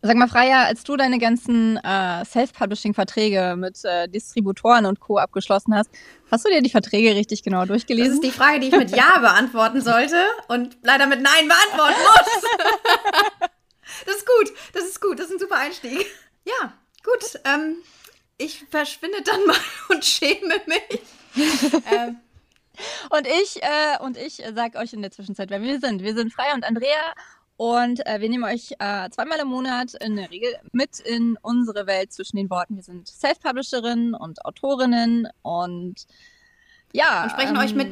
Sag mal, Freya, als du deine ganzen äh, Self-Publishing-Verträge mit äh, Distributoren und Co. abgeschlossen hast, hast du dir die Verträge richtig genau durchgelesen? Das ist die Frage, die ich mit Ja beantworten sollte und leider mit Nein beantworten muss. das ist gut, das ist gut, das ist ein super Einstieg. Ja, gut. Ähm, ich verschwinde dann mal und schäme mich. ähm. Und ich, äh, und ich sag euch in der Zwischenzeit, wer wir sind. Wir sind Freya und Andrea und äh, wir nehmen euch äh, zweimal im Monat in der Regel mit in unsere Welt zwischen den Worten. Wir sind Self-Publisherinnen und Autorinnen und ja. Und sprechen ähm, euch mit.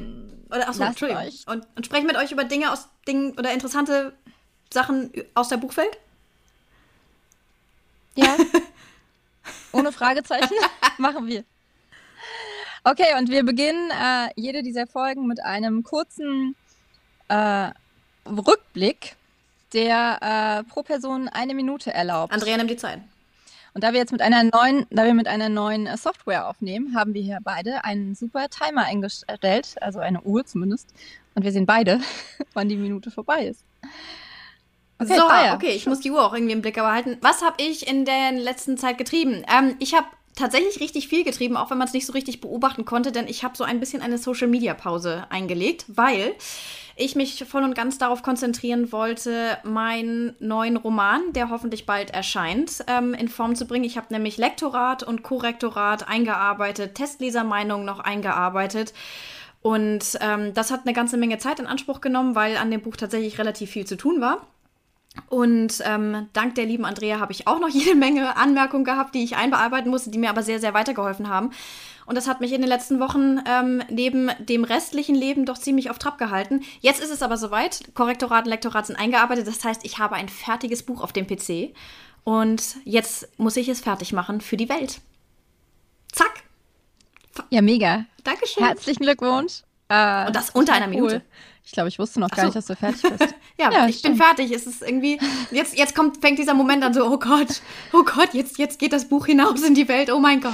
Oder, achso, Entschuldigung. Euch. Und, und sprechen mit euch über Dinge aus Dingen oder interessante Sachen aus der Buchwelt? Ja. Ohne Fragezeichen machen wir. Okay, und wir beginnen äh, jede dieser Folgen mit einem kurzen äh, Rückblick der äh, pro Person eine Minute erlaubt. Andrea nimmt die Zeit. Und da wir jetzt mit einer neuen, da wir mit einer neuen äh, Software aufnehmen, haben wir hier beide einen super Timer eingestellt, also eine Uhr zumindest. Und wir sehen beide, wann die Minute vorbei ist. Okay, so, Feier. okay, ich muss die Uhr auch irgendwie im Blick behalten. Was habe ich in der letzten Zeit getrieben? Ähm, ich habe tatsächlich richtig viel getrieben, auch wenn man es nicht so richtig beobachten konnte, denn ich habe so ein bisschen eine Social-Media-Pause eingelegt, weil ich mich voll und ganz darauf konzentrieren wollte, meinen neuen Roman, der hoffentlich bald erscheint, ähm, in Form zu bringen. Ich habe nämlich Lektorat und Korrektorat eingearbeitet, Testlesermeinung noch eingearbeitet. Und ähm, das hat eine ganze Menge Zeit in Anspruch genommen, weil an dem Buch tatsächlich relativ viel zu tun war. Und ähm, dank der lieben Andrea habe ich auch noch jede Menge Anmerkungen gehabt, die ich einbearbeiten musste, die mir aber sehr, sehr weitergeholfen haben. Und das hat mich in den letzten Wochen ähm, neben dem restlichen Leben doch ziemlich auf Trab gehalten. Jetzt ist es aber soweit. Korrektorat und Lektorat sind eingearbeitet. Das heißt, ich habe ein fertiges Buch auf dem PC. Und jetzt muss ich es fertig machen für die Welt. Zack. Ja, mega. Dankeschön. Herzlichen Glückwunsch. Äh, und das unter einer Minute. Cool. Ich glaube, ich wusste noch gar so. nicht, dass du fertig bist. ja, ja, ich stimmt. bin fertig. Es ist irgendwie, jetzt, jetzt kommt, fängt dieser Moment an so, oh Gott, oh Gott, jetzt, jetzt geht das Buch hinaus in die Welt, oh mein Gott.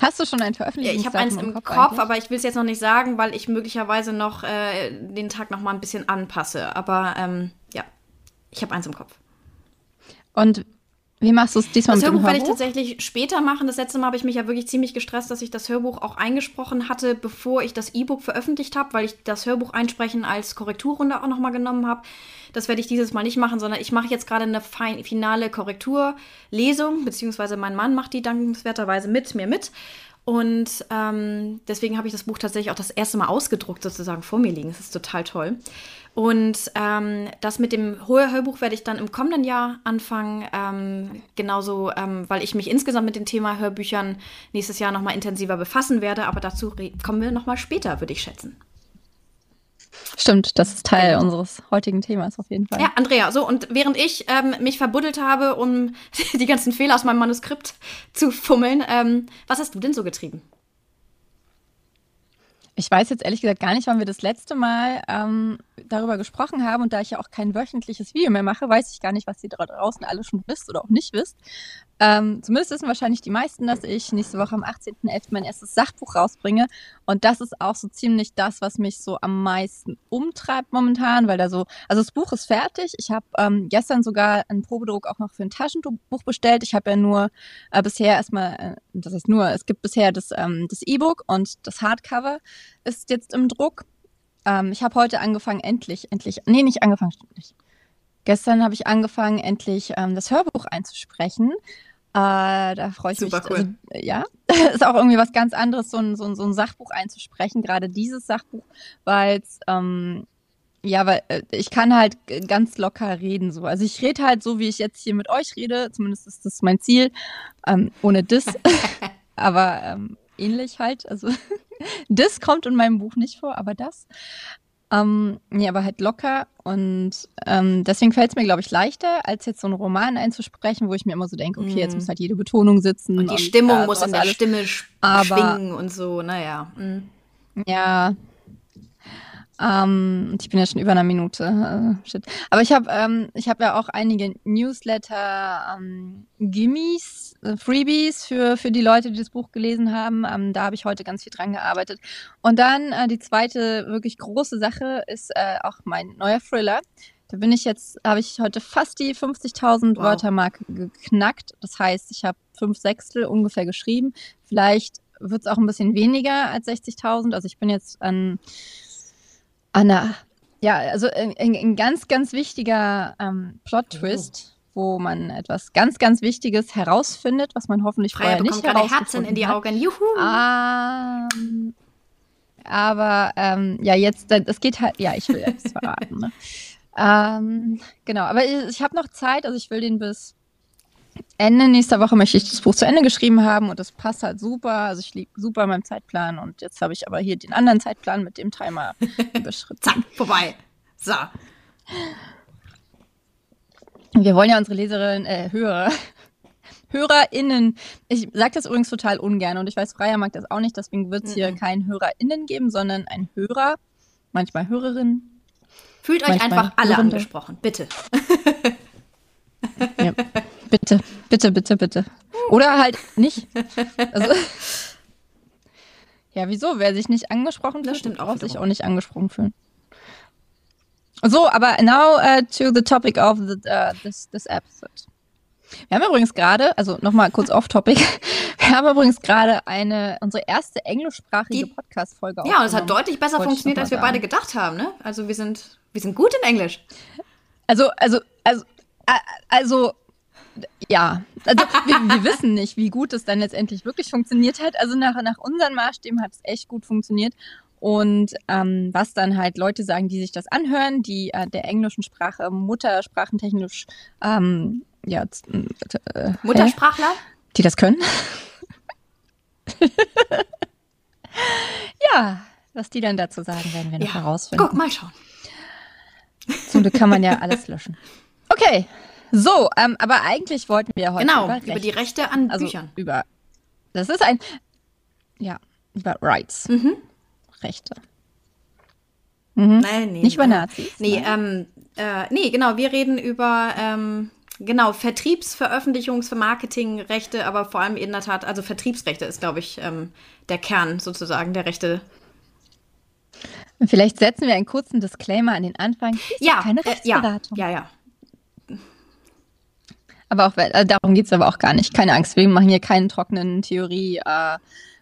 Hast du schon ein Veröffentlichungsdatum Ja, ich habe eins im Kopf, Kopf aber ich will es jetzt noch nicht sagen, weil ich möglicherweise noch äh, den Tag noch mal ein bisschen anpasse. Aber ähm, ja, ich habe eins im Kopf. Und wie machst du es diesmal das mit Hörbuch? Das Hörbuch werde ich tatsächlich später machen. Das letzte Mal habe ich mich ja wirklich ziemlich gestresst, dass ich das Hörbuch auch eingesprochen hatte, bevor ich das E-Book veröffentlicht habe, weil ich das Hörbuch einsprechen als Korrekturrunde auch noch mal genommen habe. Das werde ich dieses Mal nicht machen, sondern ich mache jetzt gerade eine finale Korrekturlesung, beziehungsweise mein Mann macht die dankenswerterweise mit mir mit. Und ähm, deswegen habe ich das Buch tatsächlich auch das erste Mal ausgedruckt sozusagen vor mir liegen. Das ist total toll. Und ähm, das mit dem Hörbuch werde ich dann im kommenden Jahr anfangen. Ähm, genauso, ähm, weil ich mich insgesamt mit dem Thema Hörbüchern nächstes Jahr nochmal intensiver befassen werde. Aber dazu kommen wir nochmal später, würde ich schätzen. Stimmt, das ist Teil genau. unseres heutigen Themas auf jeden Fall. Ja, Andrea, so und während ich ähm, mich verbuddelt habe, um die ganzen Fehler aus meinem Manuskript zu fummeln, ähm, was hast du denn so getrieben? Ich weiß jetzt ehrlich gesagt gar nicht, wann wir das letzte Mal ähm, darüber gesprochen haben. Und da ich ja auch kein wöchentliches Video mehr mache, weiß ich gar nicht, was ihr da draußen alle schon wisst oder auch nicht wisst. Ähm, zumindest wissen wahrscheinlich die meisten, dass ich nächste Woche am 18.11. mein erstes Sachbuch rausbringe. Und das ist auch so ziemlich das, was mich so am meisten umtreibt momentan, weil da so, also das Buch ist fertig. Ich habe ähm, gestern sogar einen Probedruck auch noch für ein Taschenbuch bestellt. Ich habe ja nur äh, bisher erstmal, äh, das ist nur, es gibt bisher das ähm, das E-Book und das Hardcover ist jetzt im Druck. Ähm, ich habe heute angefangen, endlich, endlich, nee, nicht angefangen, stimmt nicht. Gestern habe ich angefangen, endlich ähm, das Hörbuch einzusprechen. Äh, da freue ich Super mich. Cool. Also, ja, ist auch irgendwie was ganz anderes, so ein, so ein, so ein Sachbuch einzusprechen, gerade dieses Sachbuch, weil es, ähm, ja, weil äh, ich kann halt ganz locker reden so. Also ich rede halt so, wie ich jetzt hier mit euch rede, zumindest ist das mein Ziel, ähm, ohne Dis, aber ähm, ähnlich halt. Also das kommt in meinem Buch nicht vor, aber das. Ähm, nee, aber halt locker und ähm, deswegen fällt es mir, glaube ich, leichter, als jetzt so einen Roman einzusprechen, wo ich mir immer so denke, okay, jetzt mhm. muss halt jede Betonung sitzen. Und die und, Stimmung äh, muss in der alles. Stimme schwingen und so, naja. Mhm. Ja, ähm, ich bin ja schon über einer Minute. Äh, shit. Aber ich habe ähm, ich hab ja auch einige Newsletter ähm, äh, Freebies für, für die Leute, die das Buch gelesen haben. Ähm, da habe ich heute ganz viel dran gearbeitet. Und dann äh, die zweite wirklich große Sache ist äh, auch mein neuer Thriller Da bin ich jetzt, habe ich heute fast die 50.000 wow. Wörtermarke geknackt. Das heißt, ich habe fünf Sechstel ungefähr geschrieben. Vielleicht wird es auch ein bisschen weniger als 60.000. Also ich bin jetzt an, an einer, ja, also ein, ein ganz, ganz wichtiger ähm, Plot-Twist. Oh wo man etwas ganz, ganz Wichtiges herausfindet, was man hoffentlich Freya vorher nicht herausgefunden hat. Herzen in die Augen. Juhu! Ähm, aber ähm, ja, jetzt, es geht halt, ja, ich will jetzt verraten. Ne? Ähm, genau, aber ich, ich habe noch Zeit, also ich will den bis Ende nächster Woche möchte ich das Buch zu Ende geschrieben haben und das passt halt super. Also ich liege super in meinem Zeitplan und jetzt habe ich aber hier den anderen Zeitplan mit dem Timer überschritten. Zack, vorbei. So. Wir wollen ja unsere Leserinnen, äh, Hörer, HörerInnen, ich sage das übrigens total ungern und ich weiß, Freier mag das auch nicht, deswegen wird es hier mhm. kein HörerInnen geben, sondern ein Hörer, manchmal Hörerin, Fühlt euch einfach alle Hörende. angesprochen, bitte. ja, bitte, bitte, bitte, bitte. Oder halt nicht. Also, ja, wieso? Wer sich nicht angesprochen fühlt, stimmt auch sich auch nicht angesprochen fühlen. So, aber now uh, to the topic of the, uh, this, this episode. Wir haben übrigens gerade, also nochmal kurz off-topic, wir haben übrigens gerade eine, unsere erste englischsprachige Podcast-Folge Ja, und es hat deutlich besser funktioniert, als wir beide gedacht haben, ne? Also wir sind wir sind gut in Englisch. Also, also, also, also, ja. Also, wir, wir wissen nicht, wie gut es dann letztendlich wirklich funktioniert hat. Also, nach, nach unseren Maßstäben hat es echt gut funktioniert. Und ähm, was dann halt Leute sagen, die sich das anhören, die äh, der englischen Sprache muttersprachentechnisch, ähm, ja, äh, Muttersprachler? Die das können. ja, was die dann dazu sagen, werden wir noch ja. herausfinden. Guck, mal schauen. Zum Glück kann man ja alles löschen. Okay, so, ähm, aber eigentlich wollten wir heute genau, über, über die Rechte an also Büchern. Über, das ist ein, ja, über Rights. Mhm. Rechte. Mhm. Nein, nee. Nicht über Nazis. Nee, ähm, äh, nee, genau, wir reden über ähm, genau Vertriebs-, Veröffentlichungs-, Vermarketingrechte, aber vor allem in der Tat, also Vertriebsrechte ist, glaube ich, ähm, der Kern sozusagen der Rechte Vielleicht setzen wir einen kurzen Disclaimer an den Anfang. Ja, keine Rechtsberatung. Äh, ja, ja, ja. Aber auch, äh, darum geht es aber auch gar nicht. Keine Angst, wir machen hier keinen trockenen Theorie, äh,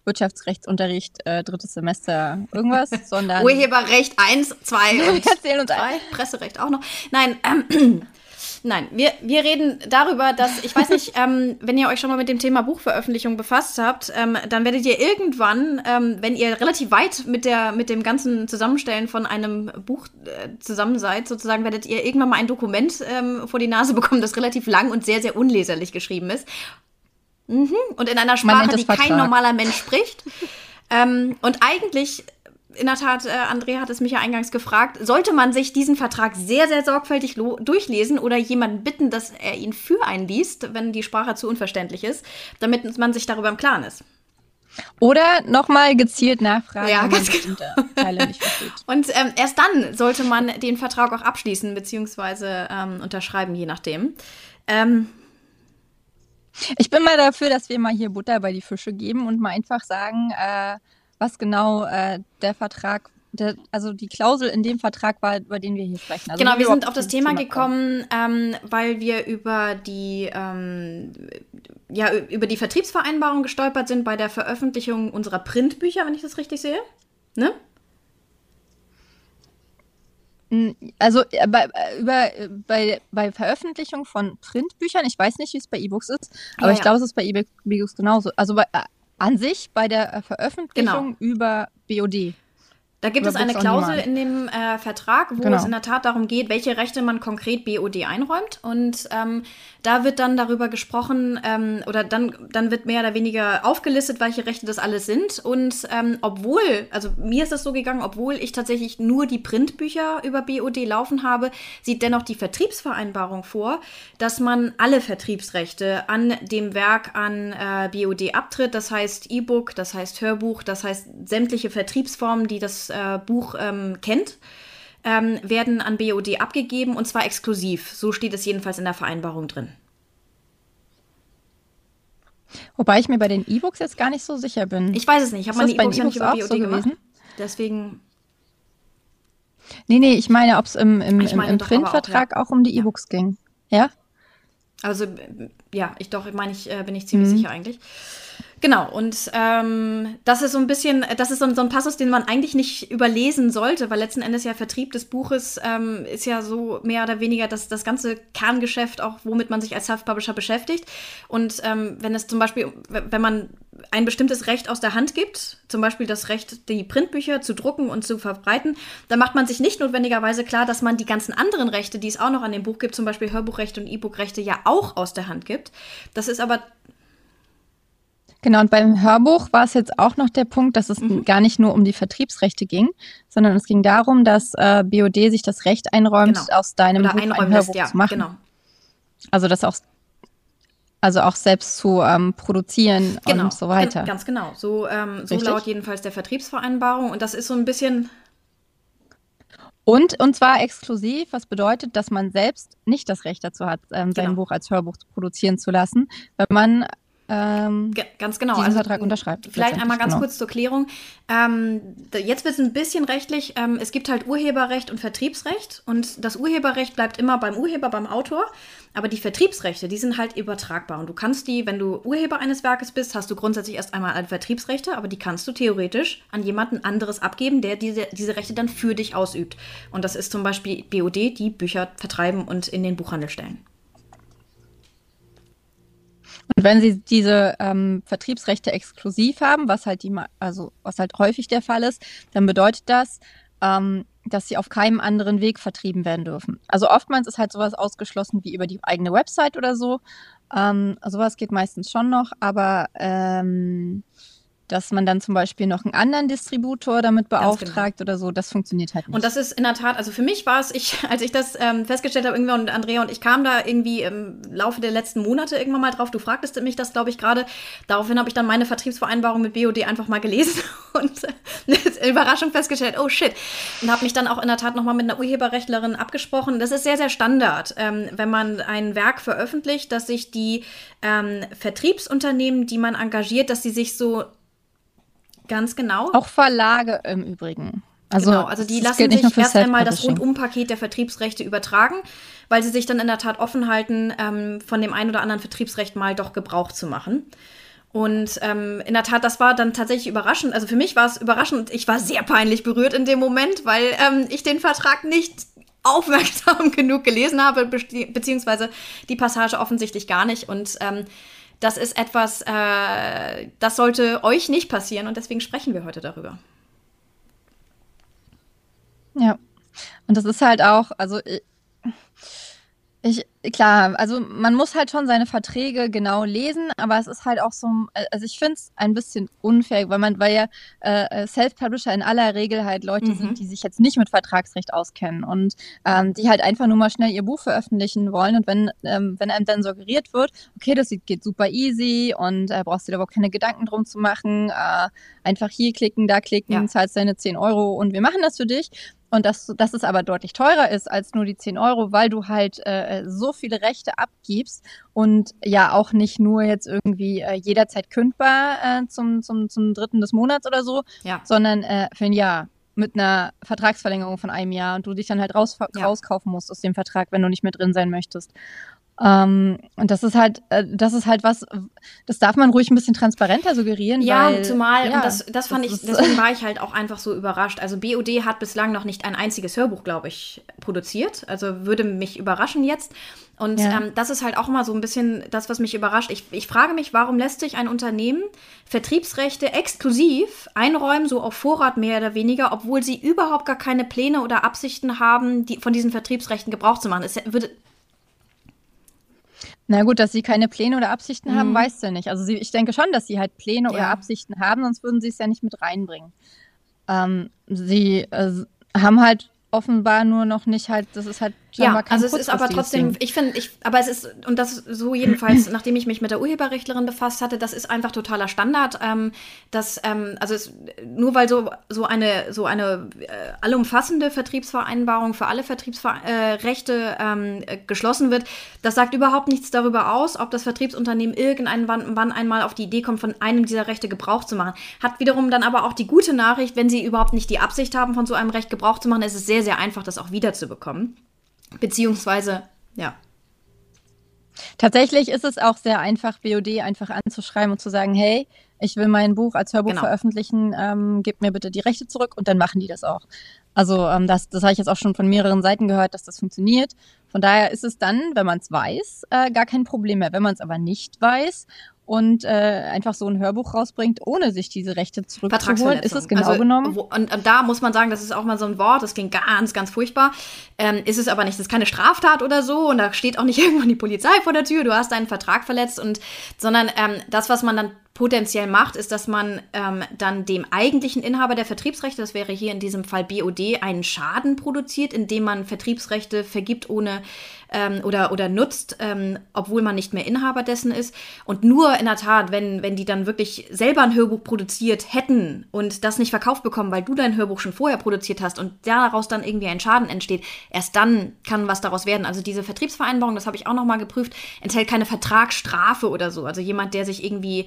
Wirtschaftsrechtsunterricht, äh, drittes Semester, irgendwas, sondern. Urheberrecht 1, 2 und 3, Presserecht auch noch. Nein, ähm, Nein, wir, wir reden darüber, dass, ich weiß nicht, ähm, wenn ihr euch schon mal mit dem Thema Buchveröffentlichung befasst habt, ähm, dann werdet ihr irgendwann, ähm, wenn ihr relativ weit mit, der, mit dem ganzen Zusammenstellen von einem Buch äh, zusammen seid, sozusagen, werdet ihr irgendwann mal ein Dokument ähm, vor die Nase bekommen, das relativ lang und sehr, sehr unleserlich geschrieben ist. Mhm. Und in einer Sprache, die kein normaler Mensch spricht. Ähm, und eigentlich in der Tat, äh, Andrea hat es mich ja eingangs gefragt, sollte man sich diesen Vertrag sehr, sehr sorgfältig durchlesen oder jemanden bitten, dass er ihn für einen liest, wenn die Sprache zu unverständlich ist, damit man sich darüber im Klaren ist. Oder nochmal gezielt nachfragen, ja, ganz genau. Teile nicht versteht. Und ähm, erst dann sollte man den Vertrag auch abschließen bzw. Ähm, unterschreiben, je nachdem. Ähm, ich bin mal dafür, dass wir mal hier Butter bei die Fische geben und mal einfach sagen, äh, was genau äh, der Vertrag der, also die Klausel in dem Vertrag war, über den wir hier sprechen. Also genau, wir sind auf das Thema, Thema gekommen, ähm, weil wir über die, ähm, ja, über die Vertriebsvereinbarung gestolpert sind bei der Veröffentlichung unserer Printbücher, wenn ich das richtig sehe. Ne? Also äh, bei, äh, über, äh, bei, bei Veröffentlichung von Printbüchern, ich weiß nicht, wie es bei E-Books ist, aber ja, ich glaube, es ist bei E-Books genauso. Also bei, an sich bei der Veröffentlichung genau. über BOD. Da gibt es eine Klausel in dem äh, Vertrag, wo genau. es in der Tat darum geht, welche Rechte man konkret BOD einräumt. Und ähm, da wird dann darüber gesprochen, ähm, oder dann, dann wird mehr oder weniger aufgelistet, welche Rechte das alles sind. Und ähm, obwohl, also mir ist es so gegangen, obwohl ich tatsächlich nur die Printbücher über BOD laufen habe, sieht dennoch die Vertriebsvereinbarung vor, dass man alle Vertriebsrechte an dem Werk an äh, BOD abtritt. Das heißt E-Book, das heißt Hörbuch, das heißt sämtliche Vertriebsformen, die das äh, Buch ähm, kennt, ähm, werden an BOD abgegeben und zwar exklusiv. So steht es jedenfalls in der Vereinbarung drin. Wobei ich mir bei den E-Books jetzt gar nicht so sicher bin. Ich weiß es nicht. Ich habe meine E-Books e nicht über BOD so gemacht. Gewesen? Deswegen. Nee, nee, ich meine, ob es im, im, im, im Printvertrag auch, ja. auch, um die E-Books ja. ging. Ja? Also, ja, ich doch, meine ich, äh, bin ich ziemlich mhm. sicher eigentlich. Genau, und ähm, das ist so ein bisschen, das ist so, so, ein Passus, den man eigentlich nicht überlesen sollte, weil letzten Endes ja Vertrieb des Buches ähm, ist ja so mehr oder weniger das, das ganze Kerngeschäft, auch womit man sich als Self-Publisher beschäftigt. Und ähm, wenn es zum Beispiel, wenn man ein bestimmtes Recht aus der Hand gibt, zum Beispiel das Recht, die Printbücher zu drucken und zu verbreiten, dann macht man sich nicht notwendigerweise klar, dass man die ganzen anderen Rechte, die es auch noch an dem Buch gibt, zum Beispiel Hörbuchrechte und E-Book-Rechte, ja auch aus der Hand gibt. Das ist aber Genau, und beim Hörbuch war es jetzt auch noch der Punkt, dass es mhm. gar nicht nur um die Vertriebsrechte ging, sondern es ging darum, dass äh, BOD sich das Recht einräumt, genau. aus deinem Oder Buch ein Hörbuch lässt, ja, zu machen. Genau. Also das auch also auch selbst zu ähm, produzieren genau, und so weiter. Ganz genau. So, ähm, so laut jedenfalls der Vertriebsvereinbarung. Und das ist so ein bisschen. Und, und zwar exklusiv, was bedeutet, dass man selbst nicht das Recht dazu hat, ähm, sein genau. Buch als Hörbuch produzieren zu lassen, wenn man ähm, ganz genau. diesen also, Vertrag unterschreibt. Vielleicht einmal ganz genau. kurz zur Klärung. Ähm, jetzt wird es ein bisschen rechtlich. Ähm, es gibt halt Urheberrecht und Vertriebsrecht und das Urheberrecht bleibt immer beim Urheber, beim Autor. Aber die Vertriebsrechte, die sind halt übertragbar. Und du kannst die, wenn du Urheber eines Werkes bist, hast du grundsätzlich erst einmal alle Vertriebsrechte, aber die kannst du theoretisch an jemanden anderes abgeben, der diese, diese Rechte dann für dich ausübt. Und das ist zum Beispiel BOD, die Bücher vertreiben und in den Buchhandel stellen. Und wenn sie diese ähm, Vertriebsrechte exklusiv haben, was halt die, also was halt häufig der Fall ist, dann bedeutet das, ähm, dass sie auf keinem anderen Weg vertrieben werden dürfen. Also oftmals ist halt sowas ausgeschlossen wie über die eigene Website oder so. Ähm, sowas geht meistens schon noch, aber ähm, dass man dann zum Beispiel noch einen anderen Distributor damit genau. beauftragt genau. oder so, das funktioniert halt nicht. Und das ist in der Tat, also für mich war es, ich, als ich das ähm, festgestellt habe, irgendwann und Andrea und ich kam da irgendwie im Laufe der letzten Monate irgendwann mal drauf, du fragtest mich das, glaube ich, gerade. Daraufhin habe ich dann meine Vertriebsvereinbarung mit BOD einfach mal gelesen und äh, Überraschung festgestellt, oh shit. Und habe mich dann auch in der Tat nochmal mit einer Urheberrechtlerin abgesprochen. Das ist sehr, sehr Standard, ähm, wenn man ein Werk veröffentlicht, dass sich die ähm, Vertriebsunternehmen, die man engagiert, dass sie sich so Ganz genau. Auch Verlage im Übrigen. Also, genau, also die lassen sich erst einmal das Rundumpaket der Vertriebsrechte übertragen, weil sie sich dann in der Tat offen halten, ähm, von dem einen oder anderen Vertriebsrecht mal doch Gebrauch zu machen. Und ähm, in der Tat, das war dann tatsächlich überraschend. Also für mich war es überraschend. Ich war sehr peinlich berührt in dem Moment, weil ähm, ich den Vertrag nicht aufmerksam genug gelesen habe, beziehungsweise die Passage offensichtlich gar nicht. Und ähm, das ist etwas, äh, das sollte euch nicht passieren und deswegen sprechen wir heute darüber. Ja, und das ist halt auch, also ich, klar, also man muss halt schon seine Verträge genau lesen, aber es ist halt auch so, also ich finde es ein bisschen unfair, weil man, weil ja äh, Self-Publisher in aller Regel halt Leute mhm. sind, die sich jetzt nicht mit Vertragsrecht auskennen und ähm, die halt einfach nur mal schnell ihr Buch veröffentlichen wollen und wenn, ähm, wenn einem dann suggeriert wird, okay, das geht super easy und äh, brauchst dir aber keine Gedanken drum zu machen, äh, einfach hier klicken, da klicken, ja. zahlst deine 10 Euro und wir machen das für dich, und dass, dass es aber deutlich teurer ist als nur die 10 Euro, weil du halt äh, so viele Rechte abgibst und ja auch nicht nur jetzt irgendwie äh, jederzeit kündbar äh, zum, zum, zum dritten des Monats oder so, ja. sondern äh, für ein Jahr mit einer Vertragsverlängerung von einem Jahr und du dich dann halt raus, ja. rauskaufen musst aus dem Vertrag, wenn du nicht mehr drin sein möchtest. Ähm, und das ist halt, äh, das ist halt was, das darf man ruhig ein bisschen transparenter suggerieren. Ja, weil, zumal, ja, und das, das fand das ich, deswegen war ich halt auch einfach so überrascht. Also BOD hat bislang noch nicht ein einziges Hörbuch, glaube ich, produziert. Also würde mich überraschen jetzt. Und ja. ähm, das ist halt auch immer so ein bisschen das, was mich überrascht. Ich, ich frage mich, warum lässt sich ein Unternehmen Vertriebsrechte exklusiv einräumen, so auf Vorrat mehr oder weniger, obwohl sie überhaupt gar keine Pläne oder Absichten haben, die, von diesen Vertriebsrechten Gebrauch zu machen. Es würde na gut, dass sie keine Pläne oder Absichten mhm. haben, weißt du nicht. Also sie, ich denke schon, dass sie halt Pläne ja. oder Absichten haben, sonst würden sie es ja nicht mit reinbringen. Ähm, sie äh, haben halt offenbar nur noch nicht halt, das ist halt ja, also es ist aber trotzdem, ich finde, ich, aber es ist, und das so jedenfalls, nachdem ich mich mit der Urheberrechtlerin befasst hatte, das ist einfach totaler Standard. Ähm, dass, ähm, also es, nur weil so, so eine, so eine äh, allumfassende Vertriebsvereinbarung für alle Vertriebsrechte äh, ähm, geschlossen wird, das sagt überhaupt nichts darüber aus, ob das Vertriebsunternehmen irgendein wann, wann einmal auf die Idee kommt, von einem dieser Rechte Gebrauch zu machen. Hat wiederum dann aber auch die gute Nachricht, wenn sie überhaupt nicht die Absicht haben, von so einem Recht Gebrauch zu machen, ist es sehr, sehr einfach, das auch wiederzubekommen. Beziehungsweise, ja. Tatsächlich ist es auch sehr einfach, BOD einfach anzuschreiben und zu sagen, hey, ich will mein Buch als Hörbuch genau. veröffentlichen, ähm, gib mir bitte die Rechte zurück und dann machen die das auch. Also ähm, das, das habe ich jetzt auch schon von mehreren Seiten gehört, dass das funktioniert. Von daher ist es dann, wenn man es weiß, äh, gar kein Problem mehr. Wenn man es aber nicht weiß und äh, einfach so ein Hörbuch rausbringt, ohne sich diese Rechte zurückzuholen, ist es genau also, genommen. Wo, und, und, da muss man sagen, das ist auch mal so ein Wort, das klingt ganz, ganz furchtbar. Ähm, ist es aber nicht, das ist keine Straftat oder so und da steht auch nicht irgendwann die Polizei vor der Tür, du hast deinen Vertrag verletzt und, sondern ähm, das, was man dann potenziell macht, ist, dass man ähm, dann dem eigentlichen Inhaber der Vertriebsrechte, das wäre hier in diesem Fall BOD, einen Schaden produziert, indem man Vertriebsrechte vergibt ohne ähm, oder, oder nutzt, ähm, obwohl man nicht mehr Inhaber dessen ist. Und nur in der Tat, wenn, wenn die dann wirklich selber ein Hörbuch produziert hätten und das nicht verkauft bekommen, weil du dein Hörbuch schon vorher produziert hast und daraus dann irgendwie ein Schaden entsteht, erst dann kann was daraus werden. Also diese Vertriebsvereinbarung, das habe ich auch nochmal geprüft, enthält keine Vertragsstrafe oder so. Also jemand, der sich irgendwie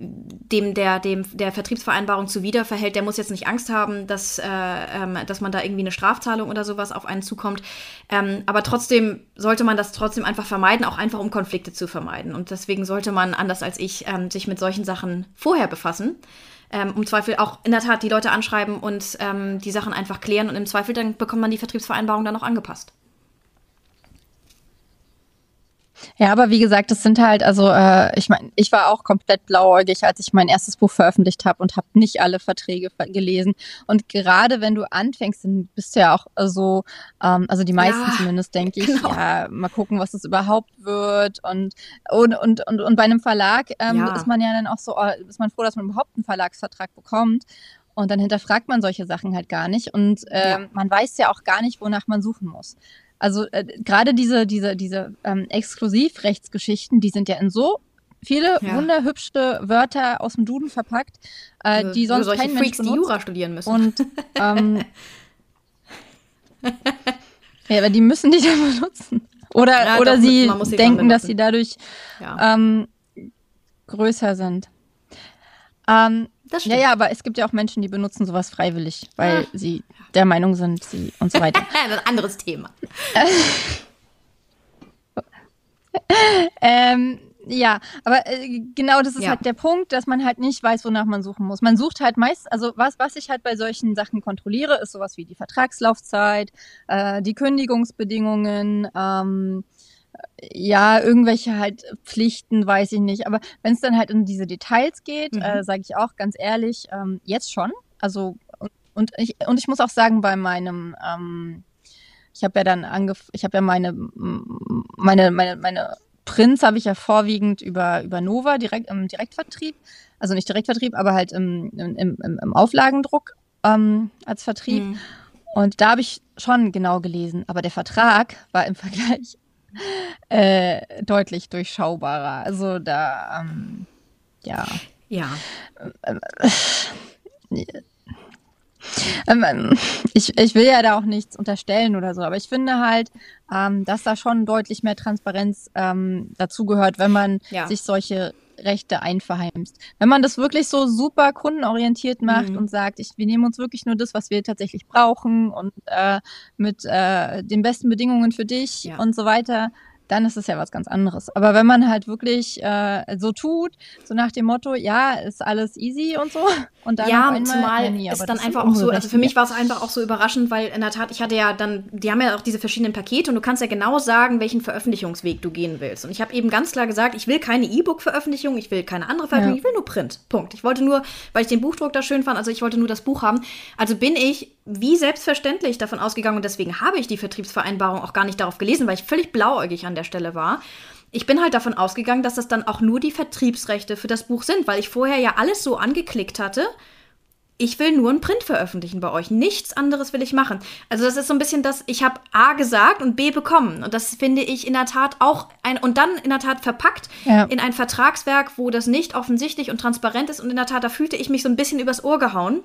dem der dem der Vertriebsvereinbarung zuwider verhält, der muss jetzt nicht Angst haben, dass, äh, ähm, dass man da irgendwie eine Strafzahlung oder sowas auf einen zukommt. Ähm, aber trotzdem sollte man das trotzdem einfach vermeiden, auch einfach um Konflikte zu vermeiden. Und deswegen sollte man, anders als ich, ähm, sich mit solchen Sachen vorher befassen. Ähm, um Zweifel auch in der Tat die Leute anschreiben und ähm, die Sachen einfach klären und im Zweifel dann bekommt man die Vertriebsvereinbarung dann auch angepasst. Ja, aber wie gesagt, das sind halt, also äh, ich meine, ich war auch komplett blauäugig, als ich mein erstes Buch veröffentlicht habe und habe nicht alle Verträge gelesen. Und gerade wenn du anfängst, dann bist du ja auch so, ähm, also die meisten ja, zumindest, denke ich, genau. ja, mal gucken, was das überhaupt wird. Und und und und, und bei einem Verlag ähm, ja. ist man ja dann auch so, oh, ist man froh, dass man überhaupt einen Verlagsvertrag bekommt. Und dann hinterfragt man solche Sachen halt gar nicht. Und ja. man weiß ja auch gar nicht, wonach man suchen muss. Also äh, gerade diese, diese, diese ähm, Exklusivrechtsgeschichten, die sind ja in so viele ja. wunderhübsche Wörter aus dem Duden verpackt, äh, also, die sonst kein Mensch benutzt. die Jura studieren müssen. Und ähm, ja, aber die müssen die dann benutzen. Oder, ja, oder doch, sie denken, dass sie dadurch ja. ähm, größer sind. Ähm, ja, ja, aber es gibt ja auch Menschen, die benutzen sowas freiwillig, weil ja. sie der Meinung sind, sie und so weiter. ein anderes Thema. ähm, ja, aber äh, genau das ist ja. halt der Punkt, dass man halt nicht weiß, wonach man suchen muss. Man sucht halt meist, also was, was ich halt bei solchen Sachen kontrolliere, ist sowas wie die Vertragslaufzeit, äh, die Kündigungsbedingungen, ähm, ja, irgendwelche halt Pflichten, weiß ich nicht. Aber wenn es dann halt in diese Details geht, mhm. äh, sage ich auch ganz ehrlich, ähm, jetzt schon. Also und, und, ich und ich muss auch sagen, bei meinem ähm, ich habe ja dann angef ich habe ja meine meine meine meine Prints habe ich ja vorwiegend über über Nova direkt im Direktvertrieb, also nicht Direktvertrieb, aber halt im im, im, im Auflagendruck ähm, als Vertrieb. Mhm. Und da habe ich schon genau gelesen, aber der Vertrag war im Vergleich äh, deutlich durchschaubarer. Also da, ähm, ja. Ja. Ähm, ähm, ich, ich will ja da auch nichts unterstellen oder so, aber ich finde halt, ähm, dass da schon deutlich mehr Transparenz ähm, dazugehört, wenn man ja. sich solche Rechte einverheimst. Wenn man das wirklich so super kundenorientiert macht mhm. und sagt, ich, wir nehmen uns wirklich nur das, was wir tatsächlich brauchen und äh, mit äh, den besten Bedingungen für dich ja. und so weiter, dann ist es ja was ganz anderes. Aber wenn man halt wirklich äh, so tut, so nach dem Motto, ja, ist alles easy und so, und dann ja, zumal ja, nee, ist dann einfach auch so, also für mich war es einfach auch so überraschend, weil in der Tat, ich hatte ja dann, die haben ja auch diese verschiedenen Pakete und du kannst ja genau sagen, welchen Veröffentlichungsweg du gehen willst. Und ich habe eben ganz klar gesagt, ich will keine E-Book-Veröffentlichung, ich will keine andere Veröffentlichung, ja. ich will nur Print. Punkt. Ich wollte nur, weil ich den Buchdruck da schön fand, also ich wollte nur das Buch haben. Also bin ich wie selbstverständlich davon ausgegangen und deswegen habe ich die Vertriebsvereinbarung auch gar nicht darauf gelesen, weil ich völlig blauäugig an der Stelle war ich bin halt davon ausgegangen, dass das dann auch nur die Vertriebsrechte für das Buch sind, weil ich vorher ja alles so angeklickt hatte, ich will nur ein Print veröffentlichen bei euch. Nichts anderes will ich machen. Also das ist so ein bisschen das, ich habe A gesagt und B bekommen. Und das finde ich in der Tat auch ein, und dann in der Tat verpackt ja. in ein Vertragswerk, wo das nicht offensichtlich und transparent ist. Und in der Tat, da fühlte ich mich so ein bisschen übers Ohr gehauen.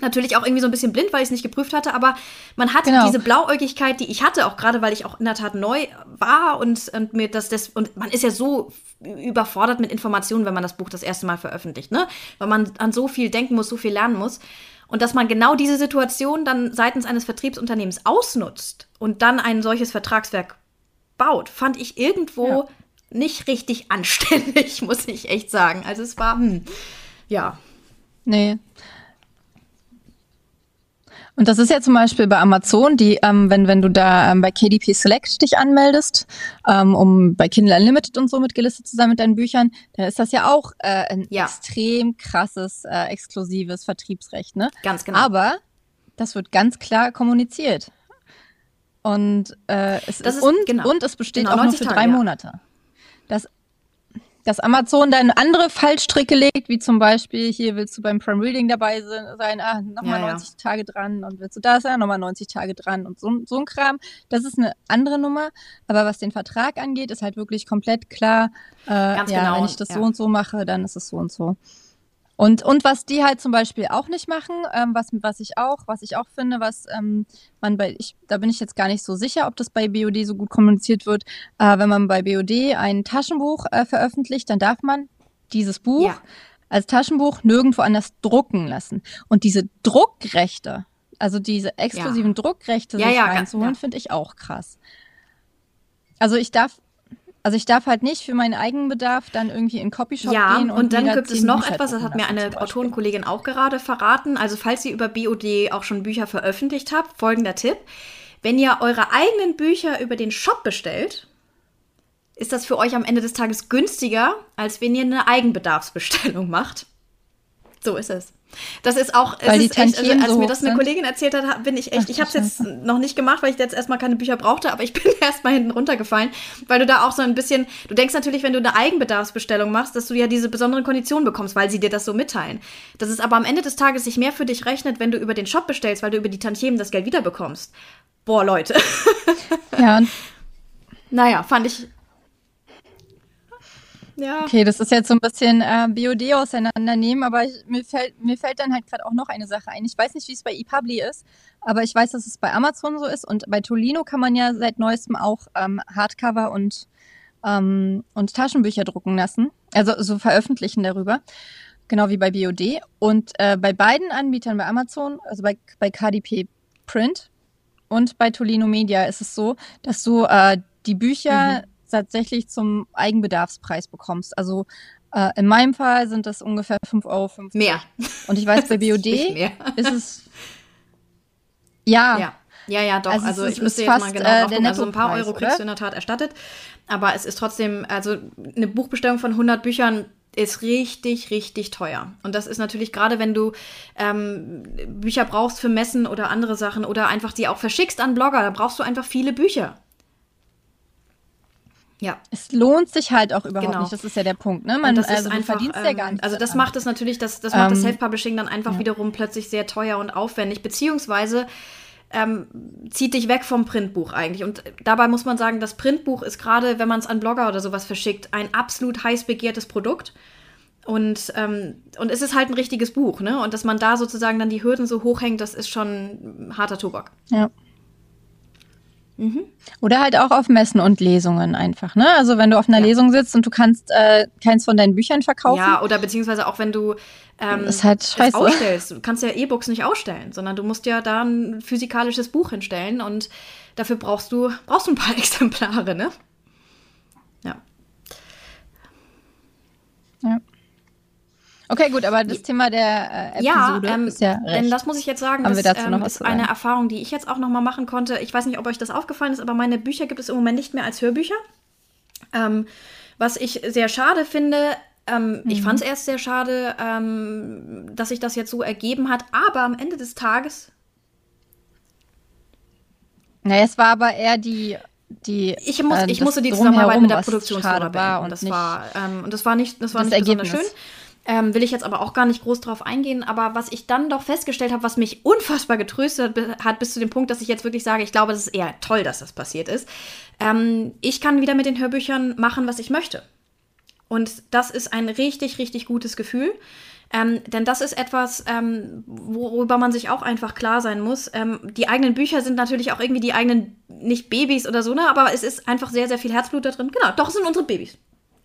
Natürlich auch irgendwie so ein bisschen blind, weil ich es nicht geprüft hatte, aber man hat genau. diese Blauäugigkeit, die ich hatte, auch gerade weil ich auch in der Tat neu war und, und mir das, das, und man ist ja so überfordert mit Informationen, wenn man das Buch das erste Mal veröffentlicht, ne? Weil man an so viel denken muss, so viel lernen muss. Und dass man genau diese Situation dann seitens eines Vertriebsunternehmens ausnutzt und dann ein solches Vertragswerk baut, fand ich irgendwo ja. nicht richtig anständig, muss ich echt sagen. Also es war, hm, ja. Nee, und das ist ja zum Beispiel bei Amazon, die, ähm, wenn, wenn du da ähm, bei KDP Select dich anmeldest, ähm, um bei Kindle Unlimited und so mitgelistet zu sein mit deinen Büchern, dann ist das ja auch äh, ein ja. extrem krasses, äh, exklusives Vertriebsrecht, ne? Ganz genau. Aber das wird ganz klar kommuniziert. Und, äh, es das ist, und, genau. und es besteht genau, auch nur für Tage, drei ja. Monate. Das dass Amazon dann andere Fallstricke legt, wie zum Beispiel, hier willst du beim Prime Reading dabei sein, ah, nochmal ja, 90 ja. Tage dran und willst du da sein, nochmal 90 Tage dran und so, so ein Kram. Das ist eine andere Nummer. Aber was den Vertrag angeht, ist halt wirklich komplett klar, äh, ja, genau. wenn ich das ja. so und so mache, dann ist es so und so. Und, und was die halt zum Beispiel auch nicht machen, ähm, was, was ich auch, was ich auch finde, was ähm, man bei, ich, da bin ich jetzt gar nicht so sicher, ob das bei BOD so gut kommuniziert wird. Äh, wenn man bei BOD ein Taschenbuch äh, veröffentlicht, dann darf man dieses Buch ja. als Taschenbuch nirgendwo anders drucken lassen. Und diese Druckrechte, also diese exklusiven ja. Druckrechte ja, sich reinzuholen, finde ich auch krass. Also ich darf also ich darf halt nicht für meinen Eigenbedarf dann irgendwie in Copyshop ja, gehen. Und, und dann gibt es noch Bücher etwas, das hat mir eine Autorenkollegin auch gerade verraten. Also falls ihr über BOD auch schon Bücher veröffentlicht habt, folgender Tipp. Wenn ihr eure eigenen Bücher über den Shop bestellt, ist das für euch am Ende des Tages günstiger, als wenn ihr eine Eigenbedarfsbestellung macht. So ist es. Das ist auch, weil ist echt, also, als so mir das eine Kollegin erzählt hat, bin ich echt, Ach, ich habe es jetzt noch nicht gemacht, weil ich jetzt erstmal keine Bücher brauchte, aber ich bin erstmal hinten runtergefallen, weil du da auch so ein bisschen, du denkst natürlich, wenn du eine Eigenbedarfsbestellung machst, dass du ja diese besonderen Konditionen bekommst, weil sie dir das so mitteilen. Dass es aber am Ende des Tages sich mehr für dich rechnet, wenn du über den Shop bestellst, weil du über die Tantiemen das Geld wiederbekommst. Boah, Leute. Ja. naja, fand ich ja. Okay, das ist jetzt so ein bisschen äh, BOD auseinandernehmen, aber ich, mir, fällt, mir fällt dann halt gerade auch noch eine Sache ein. Ich weiß nicht, wie es bei ePubli ist, aber ich weiß, dass es bei Amazon so ist und bei Tolino kann man ja seit neuestem auch ähm, Hardcover und, ähm, und Taschenbücher drucken lassen, also so veröffentlichen darüber. Genau wie bei BOD. Und äh, bei beiden Anbietern, bei Amazon, also bei, bei KDP Print und bei Tolino Media ist es so, dass du äh, die Bücher mhm tatsächlich zum Eigenbedarfspreis bekommst. Also äh, in meinem Fall sind das ungefähr 5,50 Euro. Mehr. Und ich weiß, bei BOD ist es. Ja. Ja. Ja, ja, doch. Also, also ich müsste jetzt mal genau äh, drauf gucken. Also ein paar Euro kriegst du in der Tat erstattet. Aber es ist trotzdem, also eine Buchbestellung von 100 Büchern ist richtig, richtig teuer. Und das ist natürlich gerade, wenn du ähm, Bücher brauchst für Messen oder andere Sachen oder einfach die auch verschickst an Blogger, da brauchst du einfach viele Bücher. Ja. Es lohnt sich halt auch überhaupt genau. nicht. Das ist ja der Punkt. Ne? Man das also ist einfach, verdienst ähm, ja gar nicht. Also das macht es natürlich, das, das macht ähm, das Self-Publishing dann einfach ja. wiederum plötzlich sehr teuer und aufwendig, beziehungsweise ähm, zieht dich weg vom Printbuch eigentlich. Und dabei muss man sagen, das Printbuch ist gerade, wenn man es an Blogger oder sowas verschickt, ein absolut heiß begehrtes Produkt. Und, ähm, und es ist halt ein richtiges Buch, ne? Und dass man da sozusagen dann die Hürden so hochhängt, das ist schon harter Tobak. Ja. Mhm. Oder halt auch auf Messen und Lesungen einfach, ne? Also wenn du auf einer ja. Lesung sitzt und du kannst äh, keins von deinen Büchern verkaufen. Ja, oder beziehungsweise auch wenn du ähm, ist halt scheiße. ausstellst. Du kannst ja E-Books nicht ausstellen, sondern du musst ja da ein physikalisches Buch hinstellen und dafür brauchst du, brauchst du ein paar Exemplare, ne? Ja. Ja. Okay, gut, aber das Thema der äh, Episode ja, ähm, ist ja recht. Denn das muss ich jetzt sagen, Haben das ähm, ist eine Erfahrung, die ich jetzt auch noch mal machen konnte. Ich weiß nicht, ob euch das aufgefallen ist, aber meine Bücher gibt es im Moment nicht mehr als Hörbücher. Ähm, was ich sehr schade finde, ähm, mhm. ich fand es erst sehr schade, ähm, dass sich das jetzt so ergeben hat, aber am Ende des Tages. Naja, es war aber eher die die ich, muss, äh, ich musste die Zusammenarbeit mit der Produktionsfirma beenden. Und das war ähm, und das war nicht das war nicht besonders schön Ähm, will ich jetzt aber auch gar nicht groß drauf eingehen. Aber was ich dann doch festgestellt habe, was mich unfassbar getröstet hat, bis zu dem Punkt, dass ich jetzt wirklich sage, ich glaube, es ist eher toll, dass das passiert ist. Ähm, ich kann wieder mit den Hörbüchern machen, was ich möchte. Und das ist ein richtig, richtig gutes Gefühl. Ähm, denn das ist etwas, ähm, worüber man sich auch einfach klar sein muss. Ähm, die eigenen Bücher sind natürlich auch irgendwie die eigenen, nicht Babys oder so, ne? Aber es ist einfach sehr, sehr viel Herzblut da drin. Genau, doch, es sind unsere Babys.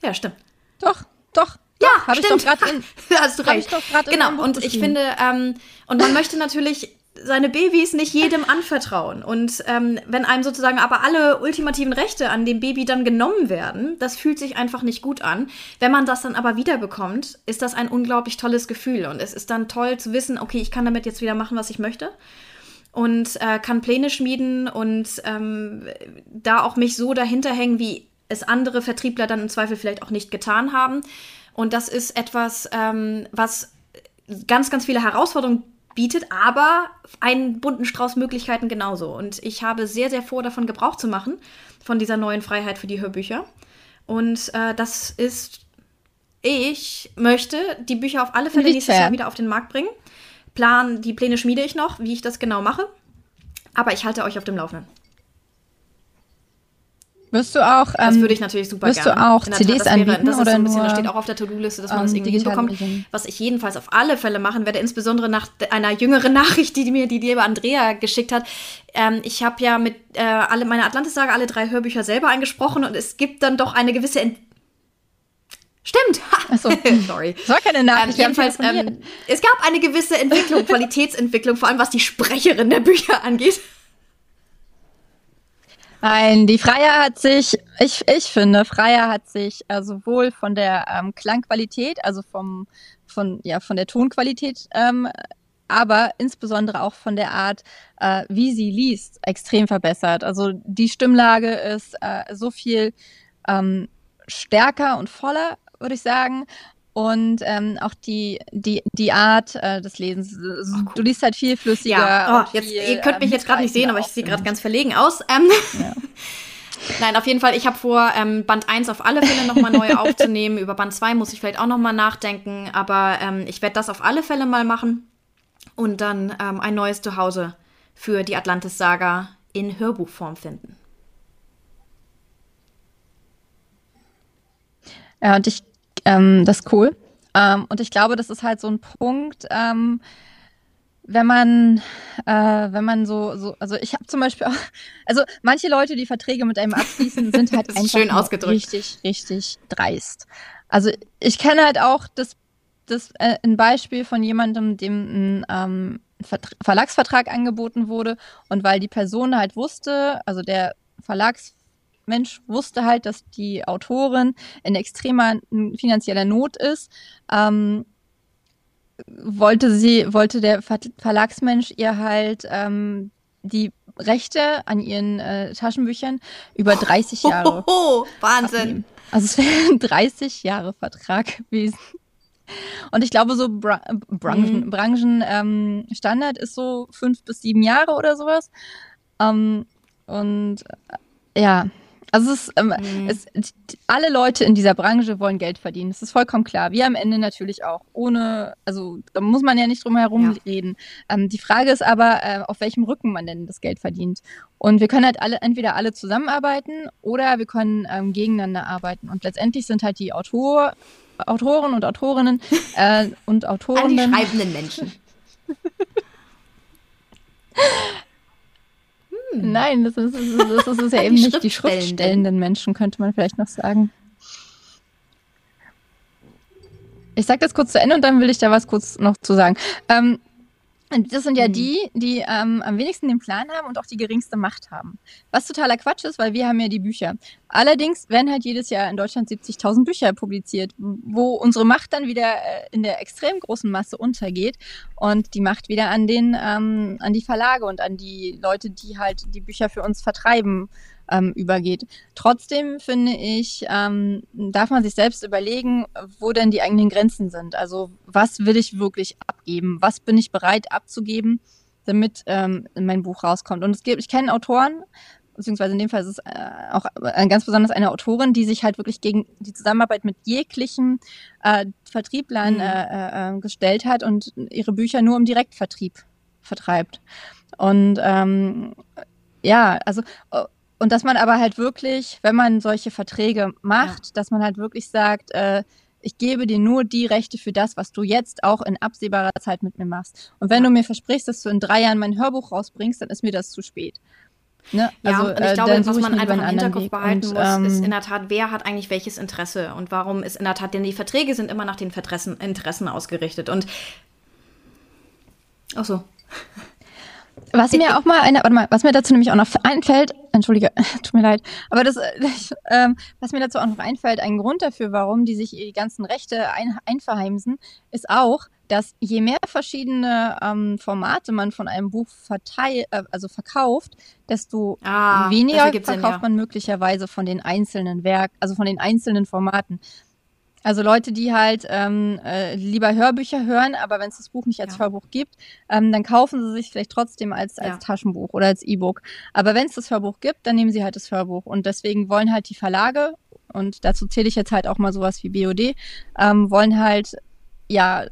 Ja, stimmt. Doch, doch. Ja, hab stimmt. Ich doch in, Hast du recht. Genau, und ich finde, ähm, und man möchte natürlich seine Babys nicht jedem anvertrauen. Und ähm, wenn einem sozusagen aber alle ultimativen Rechte an dem Baby dann genommen werden, das fühlt sich einfach nicht gut an. Wenn man das dann aber wiederbekommt, ist das ein unglaublich tolles Gefühl. Und es ist dann toll zu wissen, okay, ich kann damit jetzt wieder machen, was ich möchte. Und äh, kann Pläne schmieden und ähm, da auch mich so dahinter hängen, wie es andere Vertriebler dann im Zweifel vielleicht auch nicht getan haben. Und das ist etwas, ähm, was ganz, ganz viele Herausforderungen bietet aber einen bunten Strauß Möglichkeiten genauso. Und ich habe sehr, sehr vor, davon Gebrauch zu machen, von dieser neuen Freiheit für die Hörbücher. Und äh, das ist, ich möchte die Bücher auf alle Fälle nächstes Jahr wieder auf den Markt bringen. Plan, die Pläne schmiede ich noch, wie ich das genau mache. Aber ich halte euch auf dem Laufenden. Wirst du auch. Ähm, das würde ich natürlich super wirst gerne. Wirst du auch CDs Tat, anbieten? Wäre, das oder so ein bisschen, das steht auch auf der To-Do-Liste, dass man das irgendwie hinbekommt. Was ich jedenfalls auf alle Fälle machen werde, insbesondere nach einer jüngeren Nachricht, die mir die liebe Andrea geschickt hat. Ähm, ich habe ja mit äh, alle meine Atlantis-Sage alle drei Hörbücher selber eingesprochen und es gibt dann doch eine gewisse Ent Stimmt. Achso, sorry. Das war keine Nachricht. Ähm, jedenfalls, ähm, es gab eine gewisse Entwicklung, Qualitätsentwicklung, vor allem was die Sprecherin der Bücher angeht. Nein, die Freier hat sich, ich, ich finde, Freier hat sich äh, sowohl von der ähm, Klangqualität, also vom, von, ja, von der Tonqualität, ähm, aber insbesondere auch von der Art, äh, wie sie liest, extrem verbessert. Also die Stimmlage ist äh, so viel ähm, stärker und voller, würde ich sagen und ähm, auch die, die, die Art äh, des Lesens. Oh, Du liest halt viel flüssiger. Ja, oh, jetzt, viel, ihr könnt mich ähm, jetzt gerade nicht sehen, aber ich sehe gerade ganz verlegen aus. Ähm, ja. Nein, auf jeden Fall, ich habe vor, ähm, Band 1 auf alle Fälle nochmal neu aufzunehmen. Über Band 2 muss ich vielleicht auch nochmal nachdenken, aber ähm, ich werde das auf alle Fälle mal machen und dann ähm, ein neues Zuhause für die Atlantis-Saga in Hörbuchform finden. Ja, und ich ähm, das ist cool. Ähm, und ich glaube, das ist halt so ein Punkt, ähm, wenn man, äh, wenn man so, so, also ich habe zum Beispiel auch, also manche Leute, die Verträge mit einem abschließen, sind halt einfach schön ausgedrückt. richtig, richtig dreist. Also ich kenne halt auch das, das äh, ein Beispiel von jemandem, dem ein ähm, Verlagsvertrag angeboten wurde und weil die Person halt wusste, also der Verlags Mensch wusste halt, dass die Autorin in extremer finanzieller Not ist. Ähm, wollte sie, wollte der Verlagsmensch ihr halt ähm, die Rechte an ihren äh, Taschenbüchern über 30 Jahre. Oh, Wahnsinn. Abnehmen. Also es wäre ein 30 Jahre Vertrag gewesen. Und ich glaube, so Bra Branchen, mhm. Branchenstandard ähm, ist so fünf bis sieben Jahre oder sowas. Ähm, und äh, ja, also es, ähm, mhm. es, alle Leute in dieser Branche wollen Geld verdienen. Das ist vollkommen klar. Wir am Ende natürlich auch. Ohne, also da muss man ja nicht drum herum ja. reden. Ähm, die Frage ist aber, äh, auf welchem Rücken man denn das Geld verdient. Und wir können halt alle entweder alle zusammenarbeiten oder wir können ähm, gegeneinander arbeiten. Und letztendlich sind halt die Autor, Autoren und Autorinnen äh, und Autorinnen. An die schreibenden Menschen. Hm. Nein, das ist, das ist, das ist ja eben nicht die schriftstellenden Menschen, könnte man vielleicht noch sagen. Ich sage das kurz zu Ende und dann will ich da was kurz noch zu sagen. Ähm, das sind ja mhm. die, die ähm, am wenigsten den Plan haben und auch die geringste Macht haben. Was totaler Quatsch ist, weil wir haben ja die Bücher. Allerdings werden halt jedes Jahr in Deutschland 70.000 Bücher publiziert, wo unsere Macht dann wieder äh, in der extrem großen Masse untergeht und die Macht wieder an den, ähm, an die Verlage und an die Leute, die halt die Bücher für uns vertreiben ähm, übergeht. Trotzdem finde ich, ähm, darf man sich selbst überlegen, wo denn die eigenen Grenzen sind. Also was will ich wirklich abgeben? Was bin ich bereit abzugeben, damit ähm, mein Buch rauskommt? Und es gibt, ich kenne Autoren, beziehungsweise in dem Fall ist es äh, auch äh, ganz besonders eine Autorin, die sich halt wirklich gegen die Zusammenarbeit mit jeglichen äh, Vertrieblern mhm. äh, äh, gestellt hat und ihre Bücher nur im Direktvertrieb vertreibt. Und ähm, ja, also und dass man aber halt wirklich, wenn man solche Verträge macht, ja. dass man halt wirklich sagt, äh, ich gebe dir nur die Rechte für das, was du jetzt auch in absehbarer Zeit mit mir machst. Und wenn ja. du mir versprichst, dass du in drei Jahren mein Hörbuch rausbringst, dann ist mir das zu spät. Ne? Ja, also, und ich äh, glaube, was man einfach im Hinterkopf behalten und, muss, ähm, ist in der Tat, wer hat eigentlich welches Interesse und warum ist in der Tat, denn die Verträge sind immer nach den Interessen, Interessen ausgerichtet und ach so. Was mir auch mal eine, warte mal, was mir dazu nämlich auch noch einfällt, entschuldige, tut mir leid, aber das, ähm, was mir dazu auch noch einfällt, ein Grund dafür, warum die sich die ganzen Rechte ein, einverheimsen, ist auch, dass je mehr verschiedene ähm, Formate man von einem Buch verteilt, äh, also verkauft, desto ah, weniger verkauft Sinn, ja. man möglicherweise von den einzelnen Werk, also von den einzelnen Formaten. Also Leute, die halt ähm, äh, lieber Hörbücher hören, aber wenn es das Buch nicht als ja. Hörbuch gibt, ähm, dann kaufen sie sich vielleicht trotzdem als, als ja. Taschenbuch oder als E-Book. Aber wenn es das Hörbuch gibt, dann nehmen sie halt das Hörbuch. Und deswegen wollen halt die Verlage, und dazu zähle ich jetzt halt auch mal sowas wie BOD, ähm, wollen halt ja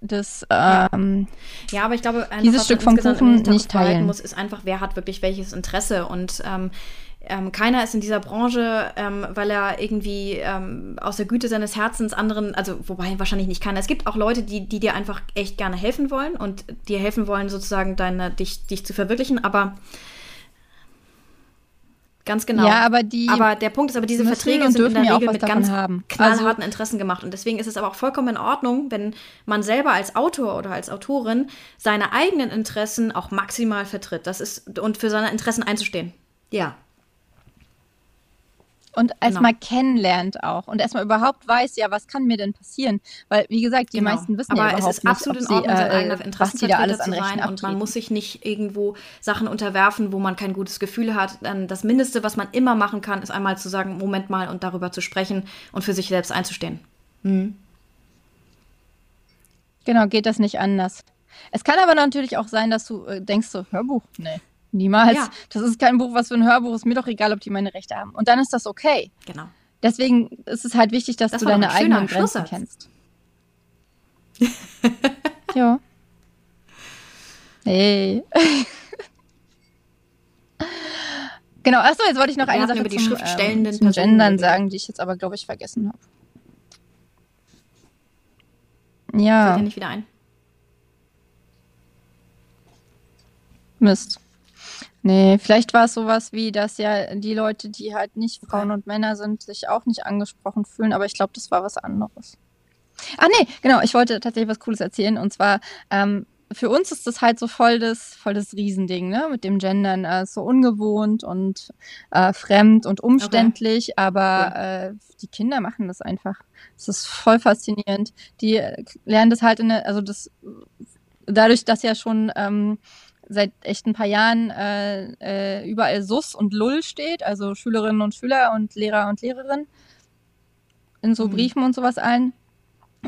das ähm, ja, aber ich glaube, dieses Stück vom Kuchen nicht teilen muss, ist einfach, wer hat wirklich welches Interesse und ähm, ähm, keiner ist in dieser Branche, ähm, weil er irgendwie ähm, aus der Güte seines Herzens anderen, also wobei wahrscheinlich nicht keiner. Es gibt auch Leute, die, die dir einfach echt gerne helfen wollen und dir helfen wollen, sozusagen deine, dich, dich zu verwirklichen, aber Ganz genau. Ja, aber die. Aber der Punkt ist, aber diese Verträge sind in der Regel mit ganz haben. knallharten also, Interessen gemacht. Und deswegen ist es aber auch vollkommen in Ordnung, wenn man selber als Autor oder als Autorin seine eigenen Interessen auch maximal vertritt. Das ist, und für seine Interessen einzustehen. Ja und erstmal genau. kennenlernt auch und erstmal überhaupt weiß, ja, was kann mir denn passieren? Weil, wie gesagt, die genau. meisten wissen Aber ja überhaupt nicht, absolut in Ordnung, sie, äh, was die da alles an Rechten Und man muss sich nicht irgendwo Sachen unterwerfen, wo man kein gutes Gefühl hat. Dann das Mindeste, was man immer machen kann, ist einmal zu sagen, Moment mal und darüber zu sprechen und für sich selbst einzustehen. Mhm. Genau, geht das nicht anders. Es kann aber natürlich auch sein, dass du äh, denkst so, Hörbuch, nee, Niemals. Ja. Das ist kein Buch, was für ein Hörbuch ist. Mir doch egal, ob die meine Rechte haben. Und dann ist das okay. Genau. Deswegen ist es halt wichtig, dass das du deine eigenen Grenzen kennst. ja. Hey. genau, achso, jetzt wollte ich noch eine Sache über die zum, schriftstellenden ähm, zum Gendern sagen, die ich jetzt aber, glaube ich, vergessen habe. Ja. Fällt dir nicht wieder ein. Mist. Nee, vielleicht war es sowas wie, dass ja die Leute, die halt nicht Frauen und Männer sind, sich auch nicht angesprochen fühlen, aber ich glaube, das war was anderes. Ah nee, genau, ich wollte tatsächlich was Cooles erzählen und zwar ähm, für uns ist das halt so voll das, voll das Riesending, ne? Mit dem Gendern. Äh, so ungewohnt und äh, fremd und umständlich, okay. aber cool. äh, die Kinder machen das einfach. Das ist voll faszinierend. Die äh, lernen das halt in der, also das dadurch, dass ja schon ähm, seit echt ein paar Jahren äh, äh, überall SUS und LUL steht, also Schülerinnen und Schüler und Lehrer und Lehrerinnen in so mhm. Briefen und sowas allen.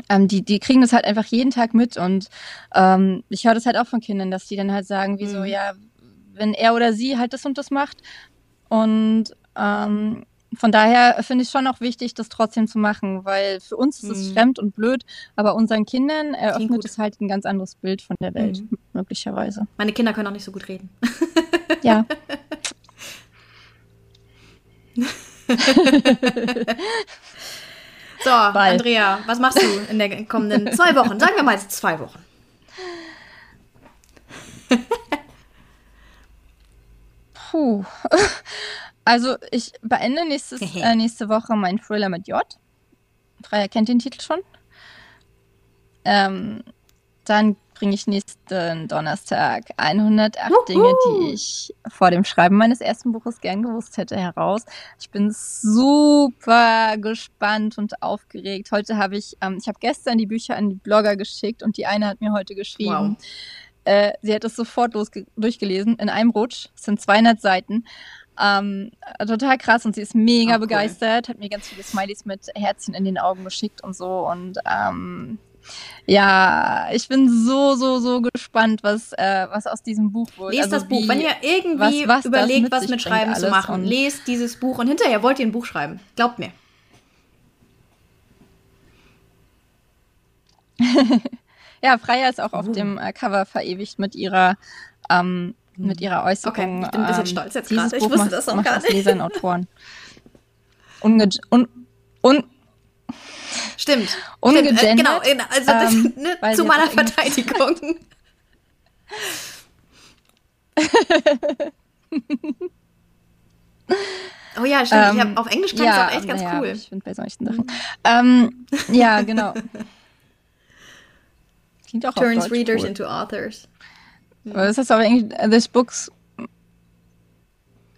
Ähm, die, die kriegen das halt einfach jeden Tag mit und ähm, ich höre das halt auch von Kindern, dass die dann halt sagen, wie mhm. so, ja, wenn er oder sie halt das und das macht und ähm, von daher finde ich schon auch wichtig, das trotzdem zu machen, weil für uns ist es mhm. fremd und blöd, aber unseren Kindern eröffnet es halt ein ganz anderes Bild von der Welt, mhm. möglicherweise. Meine Kinder können auch nicht so gut reden. Ja. so, Bald. Andrea, was machst du in den kommenden zwei Wochen? Sagen wir mal jetzt zwei Wochen. Puh. Also ich beende nächstes, äh, nächste Woche meinen Thriller mit J. Freier kennt den Titel schon. Ähm, dann bringe ich nächsten Donnerstag 108 Juhu. Dinge, die ich vor dem Schreiben meines ersten Buches gern gewusst hätte, heraus. Ich bin super gespannt und aufgeregt. Heute habe ich, ähm, ich habe gestern die Bücher an die Blogger geschickt und die eine hat mir heute geschrieben. Wow. Äh, sie hat es sofort durchgelesen in einem Rutsch. Es sind 200 Seiten. Ähm, total krass und sie ist mega oh, begeistert, cool. hat mir ganz viele Smileys mit Herzchen in den Augen geschickt und so und ähm, Ja, ich bin so, so, so gespannt, was, äh, was aus diesem Buch wird. Lest also das Buch. Wie, Wenn ihr irgendwie was, was überlegt, was mit Schreiben zu machen, lest dieses Buch und hinterher wollt ihr ein Buch schreiben. Glaubt mir. ja, Freya ist auch auf uh. dem äh, Cover verewigt mit ihrer ähm, mit ihrer Äußerung. Okay, ich bin ein bisschen ähm, stolz jetzt gerade. Ich wusste das auch gar nicht. Leser und Autoren. Unge un un Stimmt. Ungegendert. Stimmt, äh, genau, also das, ähm, ne, zu meiner Verteidigung. oh ja, stimmt. Ähm, ich hab, auf Englisch es ja, auch echt ganz ja, cool. Ich finde bei solchen Sachen. ähm, ja, genau. Klingt auch Turns Readers cool. into Authors. Aber das heißt aber Englisch, uh, this books.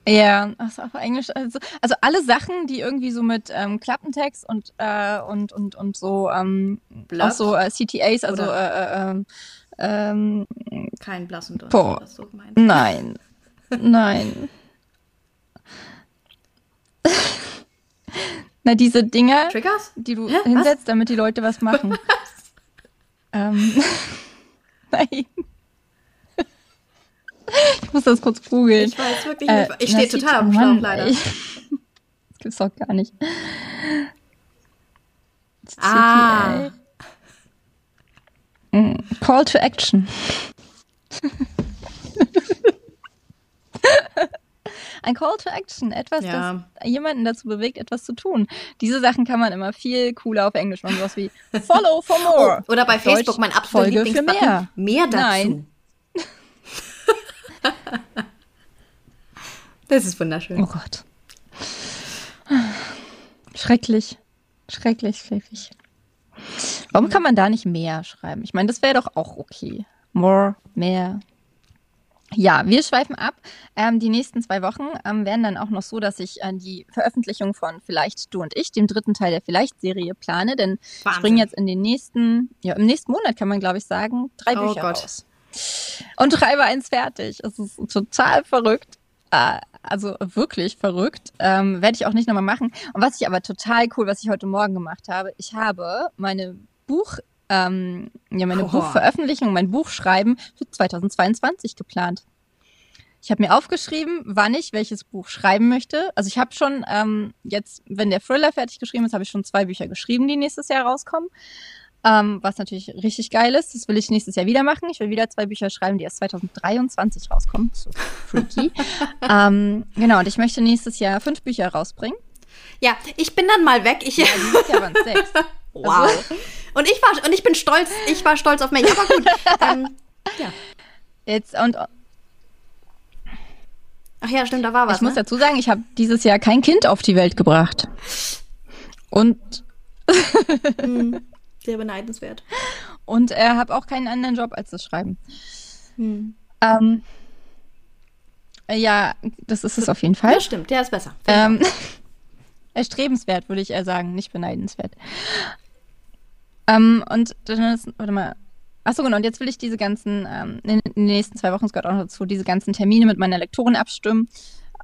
Ja, das ist auf Englisch. Also, also, alle Sachen, die irgendwie so mit ähm, Klappentext und, äh, und, und, und so, ähm, auch so äh, CTAs, also äh, äh, ähm, ähm, kein Blass und Boah. Was so Nein. Nein. Na, diese Dinger, Triggers? die du Hä? hinsetzt, was? damit die Leute was machen. Ähm, nein. Ich muss das kurz googeln. Ich weiß wirklich äh, nicht. Ich stehe total am Schlauch, leider. Ey. Das gibt's doch gar nicht. Ah. Mm, Call to Action. Ein Call to Action, etwas, ja. das jemanden dazu bewegt, etwas zu tun. Diese Sachen kann man immer viel cooler auf Englisch machen, sowas wie Follow for more. Oh, oder bei Facebook Deutsch, mein absoluter Folge für mehr. Mehr dazu. Nein. das ist wunderschön. Oh Gott. Schrecklich. Schrecklich, schrecklich. Warum kann man da nicht mehr schreiben? Ich meine, das wäre doch auch okay. More, mehr. Ja, wir schweifen ab. Ähm, die nächsten zwei Wochen ähm, werden dann auch noch so, dass ich äh, die Veröffentlichung von Vielleicht du und ich, dem dritten Teil der Vielleicht-Serie, plane. Denn Wahnsinn. springen jetzt in den nächsten, ja, im nächsten Monat kann man, glaube ich, sagen, drei oh Bücher Gott. raus. Und drei war eins fertig. Es ist total verrückt. Äh, also wirklich verrückt. Ähm, Werde ich auch nicht nochmal machen. Und was ich aber total cool, was ich heute Morgen gemacht habe, ich habe meine Buch, ähm, ja, meine oh. Buchveröffentlichung, mein Buchschreiben für 2022 geplant. Ich habe mir aufgeschrieben, wann ich welches Buch schreiben möchte. Also ich habe schon ähm, jetzt, wenn der Thriller fertig geschrieben ist, habe ich schon zwei Bücher geschrieben, die nächstes Jahr rauskommen. Ähm, was natürlich richtig geil ist. Das will ich nächstes Jahr wieder machen. Ich will wieder zwei Bücher schreiben, die erst 2023 rauskommen. So freaky. ähm, genau, und ich möchte nächstes Jahr fünf Bücher rausbringen. Ja, ich bin dann mal weg. Ich ja, dieses Jahr waren sechs. Wow. Also, und ich war und ich bin stolz, ich war stolz auf mich. Aber gut. ähm, ja. Jetzt und Ach ja, stimmt, da war was. Ich ne? muss dazu sagen, ich habe dieses Jahr kein Kind auf die Welt gebracht. Und hm. Sehr beneidenswert. Und er hat auch keinen anderen Job als das Schreiben. Hm. Ähm, ja, das ist es auf jeden Fall. Ja, stimmt, der ist besser. Ähm, erstrebenswert, würde ich eher sagen, nicht beneidenswert. Ähm, und dann ist, warte mal. Achso, genau, und jetzt will ich diese ganzen, ähm, in den nächsten zwei Wochen, es gehört auch noch dazu, diese ganzen Termine mit meiner Lektorin abstimmen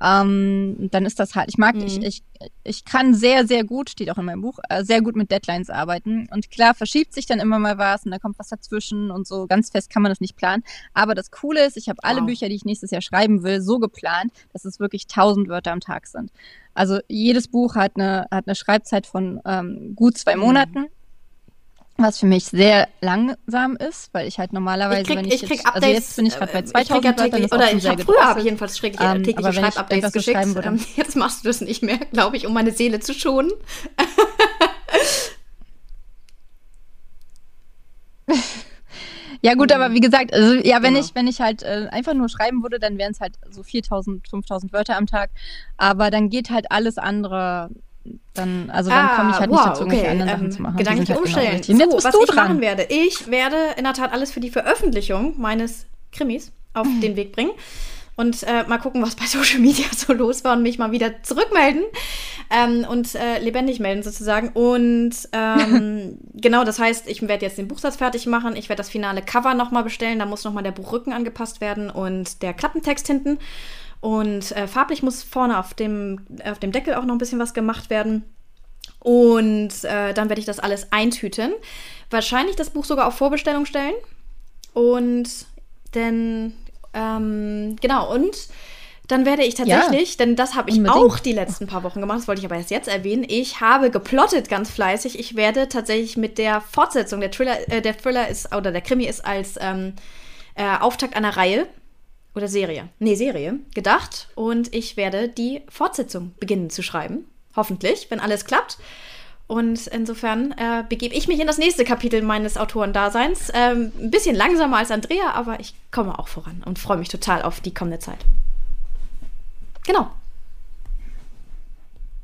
ähm, dann ist das halt, ich mag, mhm. ich, ich, ich kann sehr, sehr gut, steht auch in meinem Buch, äh, sehr gut mit Deadlines arbeiten. Und klar, verschiebt sich dann immer mal was und da kommt was dazwischen und so ganz fest kann man das nicht planen. Aber das Coole ist, ich habe alle wow. Bücher, die ich nächstes Jahr schreiben will, so geplant, dass es wirklich tausend Wörter am Tag sind. Also jedes Buch hat eine, hat eine Schreibzeit von ähm, gut zwei mhm. Was für mich sehr langsam ist, weil ich halt normalerweise, ich krieg, wenn ich, ich krieg jetzt, Updates, also jetzt bin ich gerade bei 2000 ich Wörtern, oder ich habe früher habe ich jedenfalls schräg ähm, tägliche Schreibupdates geschickt. Ähm, jetzt machst du das nicht mehr, glaube ich, um meine Seele zu schonen. ja gut, aber wie gesagt, also ja, wenn genau. ich wenn ich halt äh, einfach nur schreiben würde, dann wären es halt so 4000, 5000 Wörter am Tag, aber dann geht halt alles andere dann, also dann ah, komme ich halt wow, nicht dazu, irgendwelche okay. anderen Sachen ähm, zu machen. Gedanklich halt umstellen. Genau so, was ich dran. machen werde. Ich werde in der Tat alles für die Veröffentlichung meines Krimis auf mhm. den Weg bringen und äh, mal gucken, was bei Social Media so los war und mich mal wieder zurückmelden ähm, und äh, lebendig melden sozusagen. Und ähm, genau, das heißt, ich werde jetzt den Buchsatz fertig machen. Ich werde das finale Cover nochmal bestellen. Da muss nochmal der Buchrücken angepasst werden und der Klappentext hinten. Und äh, farblich muss vorne auf dem, auf dem Deckel auch noch ein bisschen was gemacht werden. Und äh, dann werde ich das alles eintüten. Wahrscheinlich das Buch sogar auf Vorbestellung stellen. Und denn, ähm, genau, und dann werde ich tatsächlich, ja, denn das habe ich unbedingt. auch die letzten paar Wochen gemacht, das wollte ich aber erst jetzt erwähnen. Ich habe geplottet ganz fleißig. Ich werde tatsächlich mit der Fortsetzung, der Thriller, äh, der Thriller ist, oder der Krimi ist als ähm, äh, Auftakt einer Reihe oder Serie, nee, Serie, gedacht. Und ich werde die Fortsetzung beginnen zu schreiben. Hoffentlich, wenn alles klappt. Und insofern äh, begebe ich mich in das nächste Kapitel meines Autorendaseins. Ähm, ein bisschen langsamer als Andrea, aber ich komme auch voran und freue mich total auf die kommende Zeit. Genau.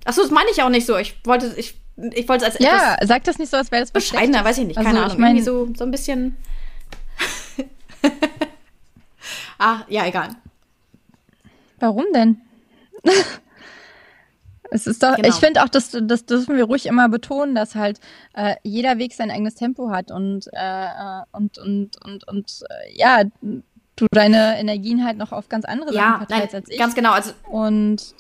Achso, das meine ich auch nicht so. Ich wollte, ich, ich wollte es als Ja, sag das nicht so, als wäre das bescheidener, weiß ich nicht, keine also, Ahnung. Ich mein, Irgendwie so, so ein bisschen. Ah, ja, egal. Warum denn? es ist doch, genau. ich finde auch, das, das dürfen wir ruhig immer betonen, dass halt äh, jeder Weg sein eigenes Tempo hat und, äh, äh und, und, und, und äh, ja, du deine Energien halt noch auf ganz andere ja, Sachen verteilst als ich. Ganz genau. Also und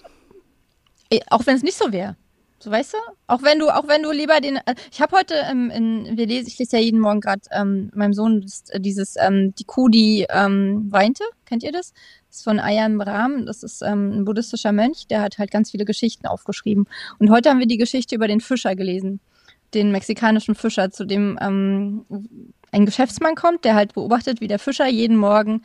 äh, auch wenn es nicht so wäre. So weißt du? Auch wenn du, auch wenn du lieber den. Äh, ich habe heute ähm, in, wir lesen, ich lese ja jeden Morgen gerade ähm, meinem Sohn äh, dieses ähm, die Kuh, die ähm, weinte. Kennt ihr das? Das ist von Ayam Ram. Das ist ähm, ein buddhistischer Mönch, der hat halt ganz viele Geschichten aufgeschrieben. Und heute haben wir die Geschichte über den Fischer gelesen den mexikanischen Fischer, zu dem ähm, ein Geschäftsmann kommt, der halt beobachtet, wie der Fischer jeden Morgen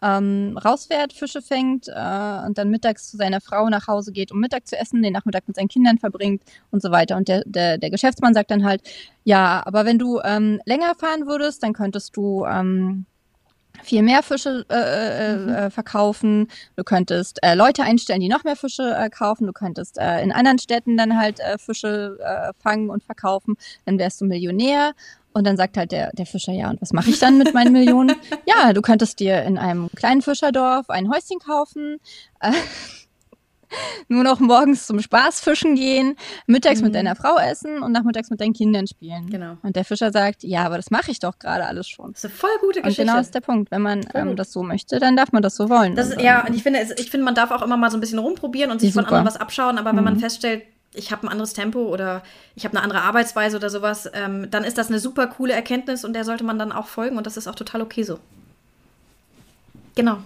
ähm, rausfährt, Fische fängt äh, und dann mittags zu seiner Frau nach Hause geht, um Mittag zu essen, den Nachmittag mit seinen Kindern verbringt und so weiter. Und der, der, der Geschäftsmann sagt dann halt, ja, aber wenn du ähm, länger fahren würdest, dann könntest du ähm, viel mehr Fische äh, äh, mhm. äh, verkaufen. Du könntest äh, Leute einstellen, die noch mehr Fische äh, kaufen. Du könntest äh, in anderen Städten dann halt äh, Fische äh, fangen und verkaufen. Dann wärst du Millionär. Und dann sagt halt der, der Fischer, ja, und was mache ich dann mit meinen Millionen? ja, du könntest dir in einem kleinen Fischerdorf ein Häuschen kaufen, äh, nur noch morgens zum Spaß fischen gehen, mittags mhm. mit deiner Frau essen und nachmittags mit deinen Kindern spielen. Genau. Und der Fischer sagt, ja, aber das mache ich doch gerade alles schon. Das ist eine voll gute Geschichte. Und genau ist der Punkt. Wenn man ähm, das so möchte, dann darf man das so wollen. Das ist, ja, und ich finde, ich finde, man darf auch immer mal so ein bisschen rumprobieren und sich von anderen was abschauen, aber mhm. wenn man mhm. feststellt, ich habe ein anderes Tempo oder ich habe eine andere Arbeitsweise oder sowas, ähm, dann ist das eine super coole Erkenntnis und der sollte man dann auch folgen und das ist auch total okay so. Genau.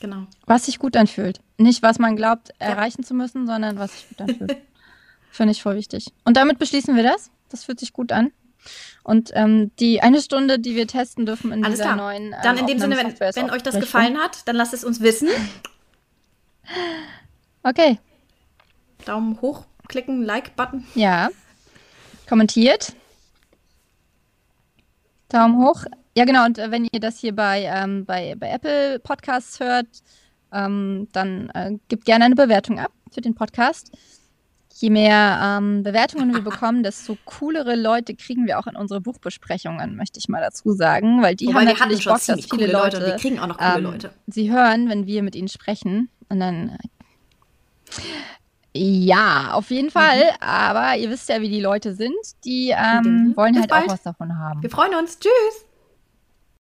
Genau. Was sich gut anfühlt. Nicht, was man glaubt, ja. erreichen zu müssen, sondern was sich gut anfühlt. Finde ich voll wichtig. Und damit beschließen wir das. Das fühlt sich gut an. Und ähm, die eine Stunde, die wir testen dürfen in Alles dieser klar. neuen. Ähm, dann in dem Sinne, wenn, wenn euch das gefallen hat, dann lasst es uns wissen. Okay. Daumen hoch klicken, Like-Button. Ja. Kommentiert. Daumen hoch. Ja, genau. Und äh, wenn ihr das hier bei, ähm, bei, bei Apple Podcasts hört, ähm, dann äh, gebt gerne eine Bewertung ab für den Podcast. Je mehr ähm, Bewertungen wir bekommen, desto coolere Leute kriegen wir auch in unsere Buchbesprechungen, möchte ich mal dazu sagen, weil die Wobei haben natürlich Bock, dass viele Leute, Leute, wir kriegen auch noch coole ähm, Leute. Sie hören, wenn wir mit ihnen sprechen und dann ja, auf jeden Fall. Mhm. Aber ihr wisst ja, wie die Leute sind. Die ähm, wollen Bis halt bald. auch was davon haben. Wir freuen uns. Tschüss.